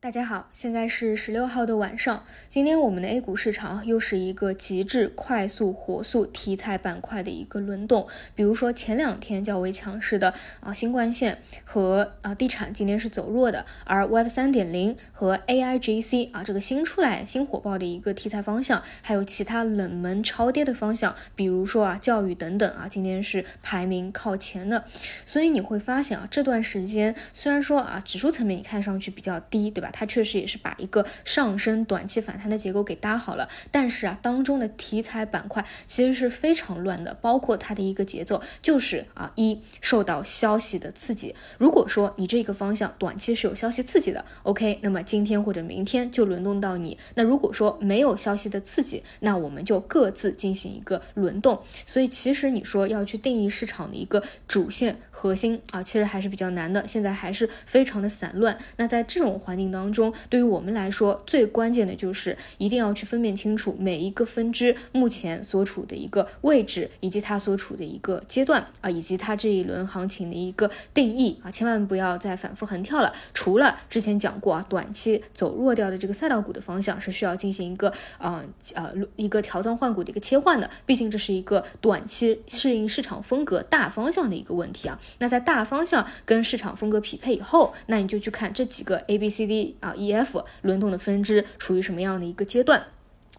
大家好，现在是十六号的晚上。今天我们的 A 股市场又是一个极致快速火速题材板块的一个轮动。比如说前两天较为强势的啊新冠线和啊地产，今天是走弱的。而 Web 三点零和 AIGC 啊这个新出来新火爆的一个题材方向，还有其他冷门超跌的方向，比如说啊教育等等啊，今天是排名靠前的。所以你会发现啊这段时间虽然说啊指数层面你看上去比较低，对吧？它确实也是把一个上升短期反弹的结构给搭好了，但是啊，当中的题材板块其实是非常乱的，包括它的一个节奏就是啊，一受到消息的刺激。如果说你这个方向短期是有消息刺激的，OK，那么今天或者明天就轮动到你。那如果说没有消息的刺激，那我们就各自进行一个轮动。所以其实你说要去定义市场的一个主线核心啊，其实还是比较难的，现在还是非常的散乱。那在这种环境当，当中，对于我们来说，最关键的就是一定要去分辨清楚每一个分支目前所处的一个位置，以及它所处的一个阶段啊，以及它这一轮行情的一个定义啊，千万不要再反复横跳了。除了之前讲过啊，短期走弱掉的这个赛道股的方向是需要进行一个啊呃一个调仓换股的一个切换的，毕竟这是一个短期适应市场风格大方向的一个问题啊。那在大方向跟市场风格匹配以后，那你就去看这几个 A B C D。啊，E F 轮动的分支处于什么样的一个阶段？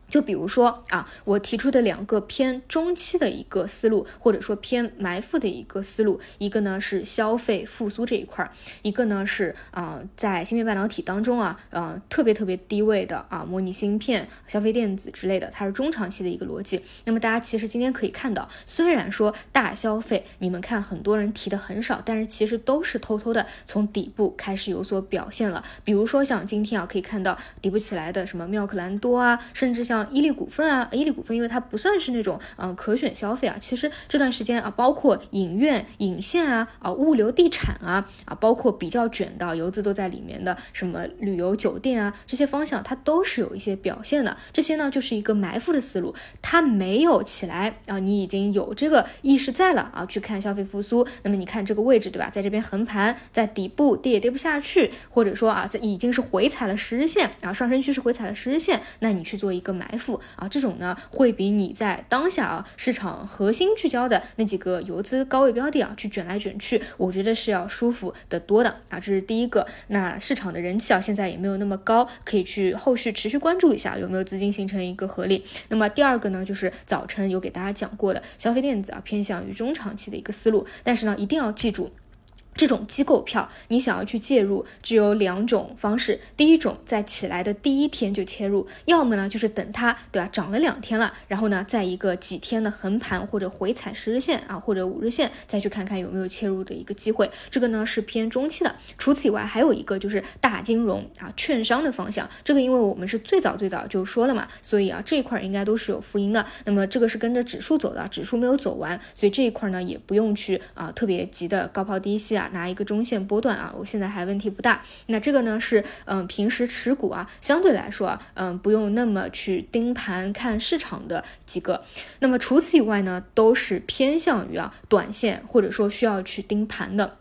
就比如说啊，我提出的两个偏中期的一个思路，或者说偏埋伏的一个思路，一个呢是消费复苏这一块儿，一个呢是啊在芯片半导体当中啊，呃特别特别低位的啊模拟芯片、消费电子之类的，它是中长期的一个逻辑。那么大家其实今天可以看到，虽然说大消费你们看很多人提的很少，但是其实都是偷偷的从底部开始有所表现了。比如说像今天啊，可以看到底部起来的什么妙可蓝多啊，甚至像。伊利股份啊，伊利股份，因为它不算是那种嗯可选消费啊。其实这段时间啊，包括影院、影线啊，啊物流、地产啊，啊包括比较卷的游资都在里面的什么旅游、酒店啊这些方向，它都是有一些表现的。这些呢就是一个埋伏的思路，它没有起来啊，你已经有这个意识在了啊，去看消费复苏。那么你看这个位置对吧，在这边横盘，在底部跌也跌不下去，或者说啊，在已经是回踩了十日线啊，上升趋势回踩了十日线，那你去做一个埋。财富啊，这种呢会比你在当下啊市场核心聚焦的那几个游资高位标的啊去卷来卷去，我觉得是要舒服的多的啊，这是第一个。那市场的人气啊现在也没有那么高，可以去后续持续关注一下有没有资金形成一个合力。那么第二个呢，就是早晨有给大家讲过的消费电子啊偏向于中长期的一个思路，但是呢一定要记住。这种机构票，你想要去介入，只有两种方式。第一种，在起来的第一天就切入，要么呢就是等它，对吧？涨了两天了，然后呢，在一个几天的横盘或者回踩十日线啊，或者五日线，再去看看有没有切入的一个机会。这个呢是偏中期的。除此以外，还有一个就是大金融啊，券商的方向。这个因为我们是最早最早就说了嘛，所以啊这一块应该都是有浮盈的。那么这个是跟着指数走的，指数没有走完，所以这一块呢也不用去啊特别急的高抛低吸啊。拿一个中线波段啊，我现在还问题不大。那这个呢是嗯平时持股啊，相对来说啊，嗯不用那么去盯盘看市场的几个。那么除此以外呢，都是偏向于啊短线或者说需要去盯盘的。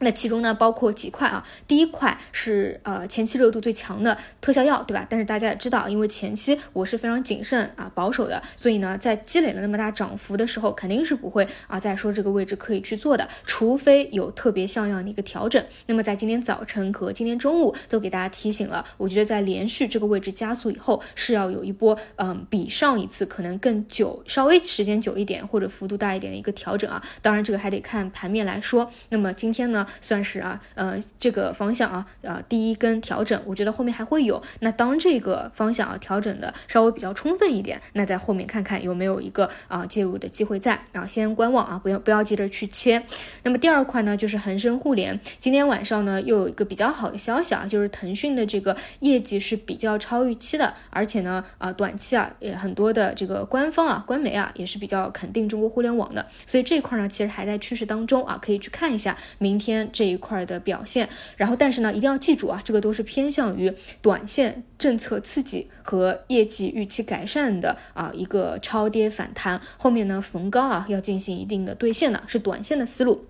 那其中呢，包括几块啊。第一块是呃前期热度最强的特效药，对吧？但是大家也知道，因为前期我是非常谨慎啊保守的，所以呢，在积累了那么大涨幅的时候，肯定是不会啊再说这个位置可以去做的，除非有特别像样的一个调整。那么在今天早晨和今天中午都给大家提醒了，我觉得在连续这个位置加速以后，是要有一波嗯比上一次可能更久、稍微时间久一点或者幅度大一点的一个调整啊。当然这个还得看盘面来说。那么今天呢？算是啊，呃，这个方向啊，呃，第一根调整，我觉得后面还会有。那当这个方向啊调整的稍微比较充分一点，那在后面看看有没有一个啊介入的机会在啊，先观望啊，不要不要急着去切。那么第二块呢，就是恒生互联，今天晚上呢又有一个比较好的消息啊，就是腾讯的这个业绩是比较超预期的，而且呢啊短期啊也很多的这个官方啊官媒啊也是比较肯定中国互联网的，所以这块呢其实还在趋势当中啊，可以去看一下明天。这一块的表现，然后但是呢，一定要记住啊，这个都是偏向于短线政策刺激和业绩预期改善的啊一个超跌反弹，后面呢逢高啊要进行一定的兑现的，是短线的思路。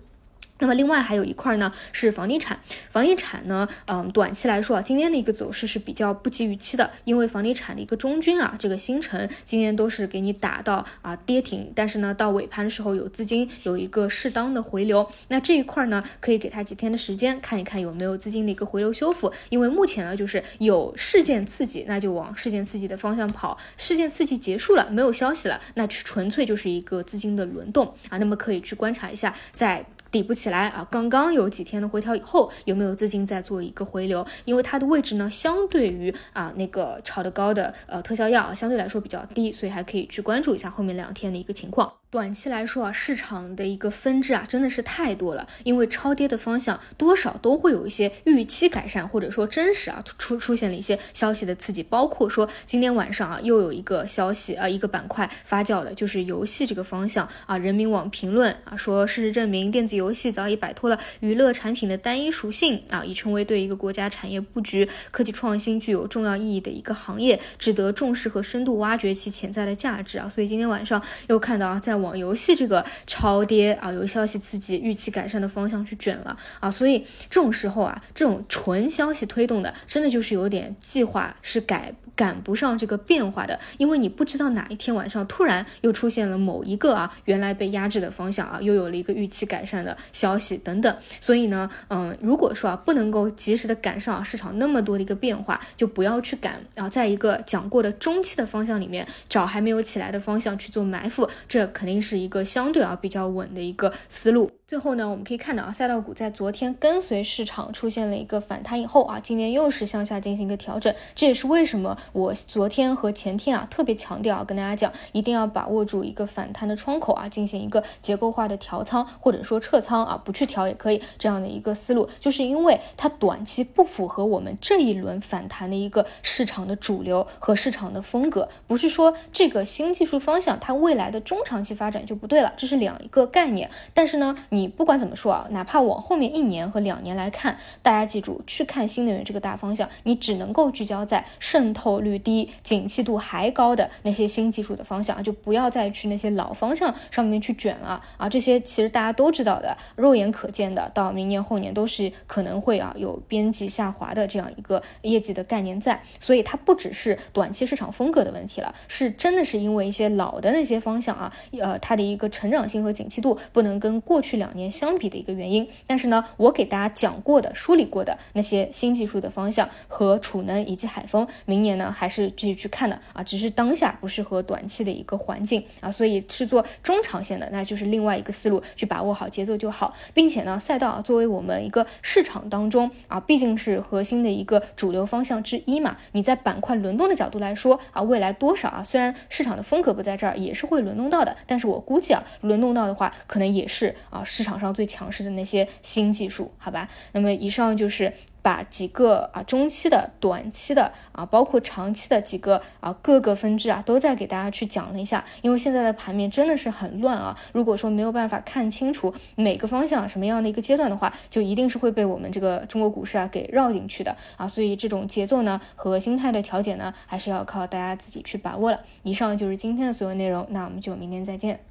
那么另外还有一块呢是房地产，房地产呢，嗯，短期来说啊，今天的一个走势是比较不及预期的，因为房地产的一个中军啊，这个新城今天都是给你打到啊跌停，但是呢，到尾盘的时候有资金有一个适当的回流，那这一块呢，可以给它几天的时间看一看有没有资金的一个回流修复，因为目前呢就是有事件刺激，那就往事件刺激的方向跑，事件刺激结束了，没有消息了，那纯粹就是一个资金的轮动。啊，那么可以去观察一下在。底部起来啊，刚刚有几天的回调以后，有没有资金在做一个回流？因为它的位置呢，相对于啊那个炒得高的呃特效药，相对来说比较低，所以还可以去关注一下后面两天的一个情况。短期来说啊，市场的一个分支啊，真的是太多了。因为超跌的方向多少都会有一些预期改善，或者说真实啊出出现了一些消息的刺激。包括说今天晚上啊，又有一个消息啊，一个板块发酵了，就是游戏这个方向啊。人民网评论啊说，事实证明电子游戏早已摆脱了娱乐产品的单一属性啊，已成为对一个国家产业布局、科技创新具有重要意义的一个行业，值得重视和深度挖掘其潜在的价值啊。所以今天晚上又看到啊，在往游戏这个超跌啊，有消息刺激预期改善的方向去卷了啊，所以这种时候啊，这种纯消息推动的，真的就是有点计划是改赶不上这个变化的，因为你不知道哪一天晚上突然又出现了某一个啊原来被压制的方向啊，又有了一个预期改善的消息等等，所以呢，嗯，如果说啊不能够及时的赶上市场那么多的一个变化，就不要去赶。啊，在一个讲过的中期的方向里面找还没有起来的方向去做埋伏，这肯定是一。个相对啊比较稳的一个思路。最后呢，我们可以看到啊，赛道股在昨天跟随市场出现了一个反弹以后啊，今天又是向下进行一个调整。这也是为什么我昨天和前天啊特别强调啊，跟大家讲一定要把握住一个反弹的窗口啊，进行一个结构化的调仓或者说撤仓啊，不去调也可以这样的一个思路，就是因为它短期不符合我们这一轮反弹的一个市场的主流和市场的风格，不是说这个新技术方向它未来的中长期发展就不对了，这是两一个概念。但是呢，你。不管怎么说啊，哪怕往后面一年和两年来看，大家记住去看新能源这个大方向，你只能够聚焦在渗透率低、景气度还高的那些新技术的方向，就不要再去那些老方向上面去卷了啊！这些其实大家都知道的，肉眼可见的，到明年后年都是可能会啊有边际下滑的这样一个业绩的概念在，所以它不只是短期市场风格的问题了，是真的是因为一些老的那些方向啊，呃，它的一个成长性和景气度不能跟过去两。年相比的一个原因，但是呢，我给大家讲过的、梳理过的那些新技术的方向和储能以及海风，明年呢还是继续去看的啊，只是当下不适合短期的一个环境啊，所以是做中长线的，那就是另外一个思路，去把握好节奏就好，并且呢，赛道啊作为我们一个市场当中啊，毕竟是核心的一个主流方向之一嘛，你在板块轮动的角度来说啊，未来多少啊，虽然市场的风格不在这儿，也是会轮动到的，但是我估计啊，轮动到的话，可能也是啊。市场上最强势的那些新技术，好吧？那么以上就是把几个啊中期的、短期的啊，包括长期的几个啊各个分支啊，都在给大家去讲了一下。因为现在的盘面真的是很乱啊，如果说没有办法看清楚每个方向什么样的一个阶段的话，就一定是会被我们这个中国股市啊给绕进去的啊。所以这种节奏呢和心态的调节呢，还是要靠大家自己去把握了。以上就是今天的所有内容，那我们就明天再见。